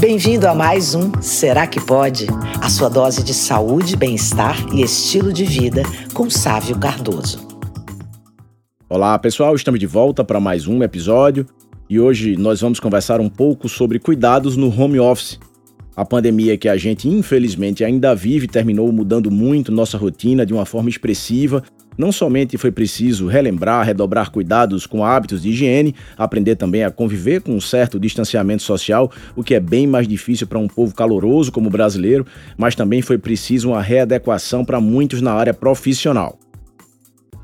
Bem-vindo a mais um Será que Pode? A sua dose de saúde, bem-estar e estilo de vida com Sávio Cardoso. Olá, pessoal, estamos de volta para mais um episódio e hoje nós vamos conversar um pouco sobre cuidados no home office. A pandemia que a gente infelizmente ainda vive terminou mudando muito nossa rotina de uma forma expressiva não somente foi preciso relembrar, redobrar cuidados com hábitos de higiene, aprender também a conviver com um certo distanciamento social, o que é bem mais difícil para um povo caloroso como o brasileiro, mas também foi preciso uma readequação para muitos na área profissional.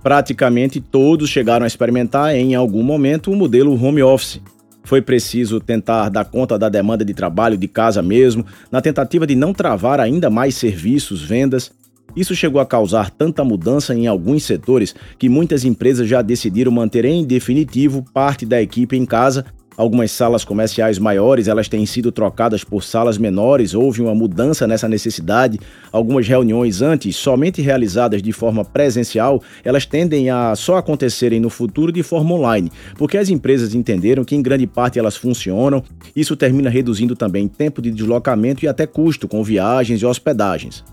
Praticamente todos chegaram a experimentar em algum momento o modelo home office. Foi preciso tentar dar conta da demanda de trabalho de casa mesmo, na tentativa de não travar ainda mais serviços, vendas isso chegou a causar tanta mudança em alguns setores que muitas empresas já decidiram manter em definitivo parte da equipe em casa. Algumas salas comerciais maiores, elas têm sido trocadas por salas menores, houve uma mudança nessa necessidade. Algumas reuniões antes somente realizadas de forma presencial, elas tendem a só acontecerem no futuro de forma online, porque as empresas entenderam que em grande parte elas funcionam. Isso termina reduzindo também tempo de deslocamento e até custo com viagens e hospedagens.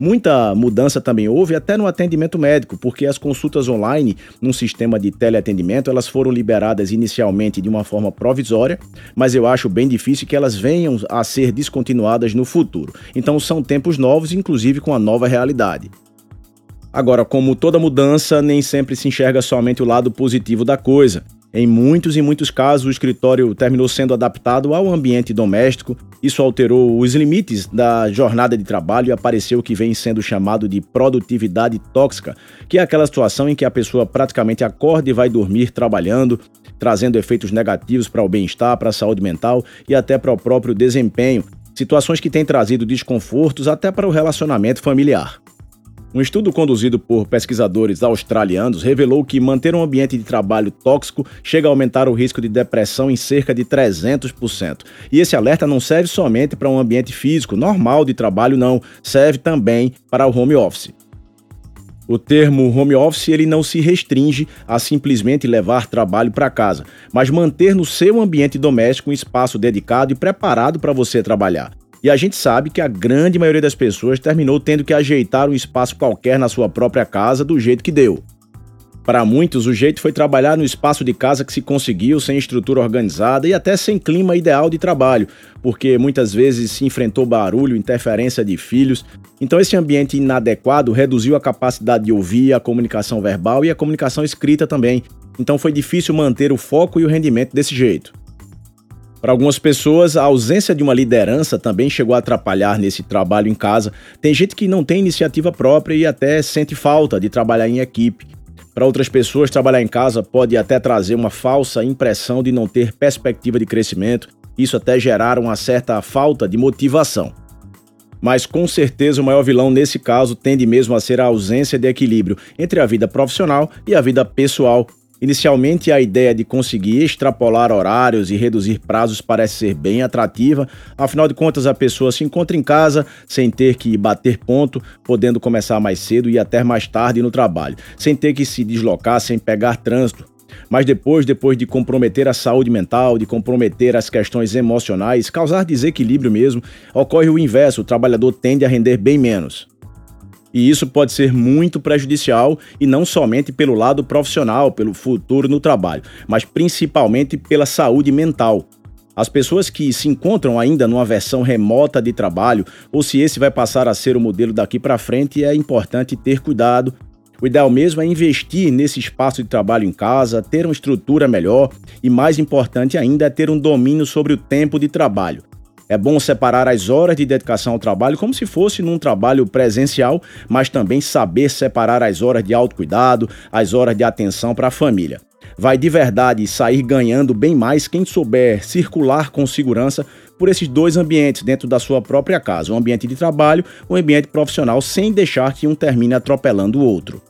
Muita mudança também houve até no atendimento médico, porque as consultas online num sistema de teleatendimento, elas foram liberadas inicialmente de uma forma provisória, mas eu acho bem difícil que elas venham a ser descontinuadas no futuro. Então são tempos novos, inclusive com a nova realidade. Agora, como toda mudança, nem sempre se enxerga somente o lado positivo da coisa. Em muitos e muitos casos, o escritório terminou sendo adaptado ao ambiente doméstico. Isso alterou os limites da jornada de trabalho e apareceu o que vem sendo chamado de produtividade tóxica, que é aquela situação em que a pessoa praticamente acorda e vai dormir trabalhando, trazendo efeitos negativos para o bem-estar, para a saúde mental e até para o próprio desempenho. Situações que têm trazido desconfortos até para o relacionamento familiar. Um estudo conduzido por pesquisadores australianos revelou que manter um ambiente de trabalho tóxico chega a aumentar o risco de depressão em cerca de 300%. E esse alerta não serve somente para um ambiente físico normal de trabalho, não, serve também para o home office. O termo home office ele não se restringe a simplesmente levar trabalho para casa, mas manter no seu ambiente doméstico um espaço dedicado e preparado para você trabalhar. E a gente sabe que a grande maioria das pessoas terminou tendo que ajeitar um espaço qualquer na sua própria casa do jeito que deu. Para muitos, o jeito foi trabalhar no espaço de casa que se conseguiu, sem estrutura organizada e até sem clima ideal de trabalho, porque muitas vezes se enfrentou barulho, interferência de filhos. Então, esse ambiente inadequado reduziu a capacidade de ouvir, a comunicação verbal e a comunicação escrita também. Então, foi difícil manter o foco e o rendimento desse jeito. Para algumas pessoas, a ausência de uma liderança também chegou a atrapalhar nesse trabalho em casa. Tem gente que não tem iniciativa própria e até sente falta de trabalhar em equipe. Para outras pessoas, trabalhar em casa pode até trazer uma falsa impressão de não ter perspectiva de crescimento, isso até gerar uma certa falta de motivação. Mas com certeza o maior vilão nesse caso tende mesmo a ser a ausência de equilíbrio entre a vida profissional e a vida pessoal, Inicialmente, a ideia de conseguir extrapolar horários e reduzir prazos parece ser bem atrativa, afinal de contas, a pessoa se encontra em casa sem ter que bater ponto, podendo começar mais cedo e até mais tarde no trabalho, sem ter que se deslocar, sem pegar trânsito. Mas depois, depois de comprometer a saúde mental, de comprometer as questões emocionais, causar desequilíbrio mesmo, ocorre o inverso: o trabalhador tende a render bem menos. E isso pode ser muito prejudicial e não somente pelo lado profissional, pelo futuro no trabalho, mas principalmente pela saúde mental. As pessoas que se encontram ainda numa versão remota de trabalho, ou se esse vai passar a ser o modelo daqui para frente, é importante ter cuidado. O ideal mesmo é investir nesse espaço de trabalho em casa, ter uma estrutura melhor e, mais importante ainda, é ter um domínio sobre o tempo de trabalho. É bom separar as horas de dedicação ao trabalho como se fosse num trabalho presencial, mas também saber separar as horas de autocuidado, as horas de atenção para a família. Vai de verdade sair ganhando bem mais quem souber circular com segurança por esses dois ambientes dentro da sua própria casa, o ambiente de trabalho, o ambiente profissional, sem deixar que um termine atropelando o outro.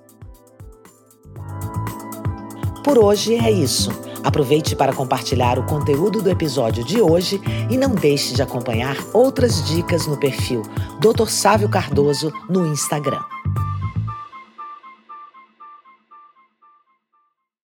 Por hoje é isso. Aproveite para compartilhar o conteúdo do episódio de hoje e não deixe de acompanhar outras dicas no perfil Dr. Sávio Cardoso no Instagram.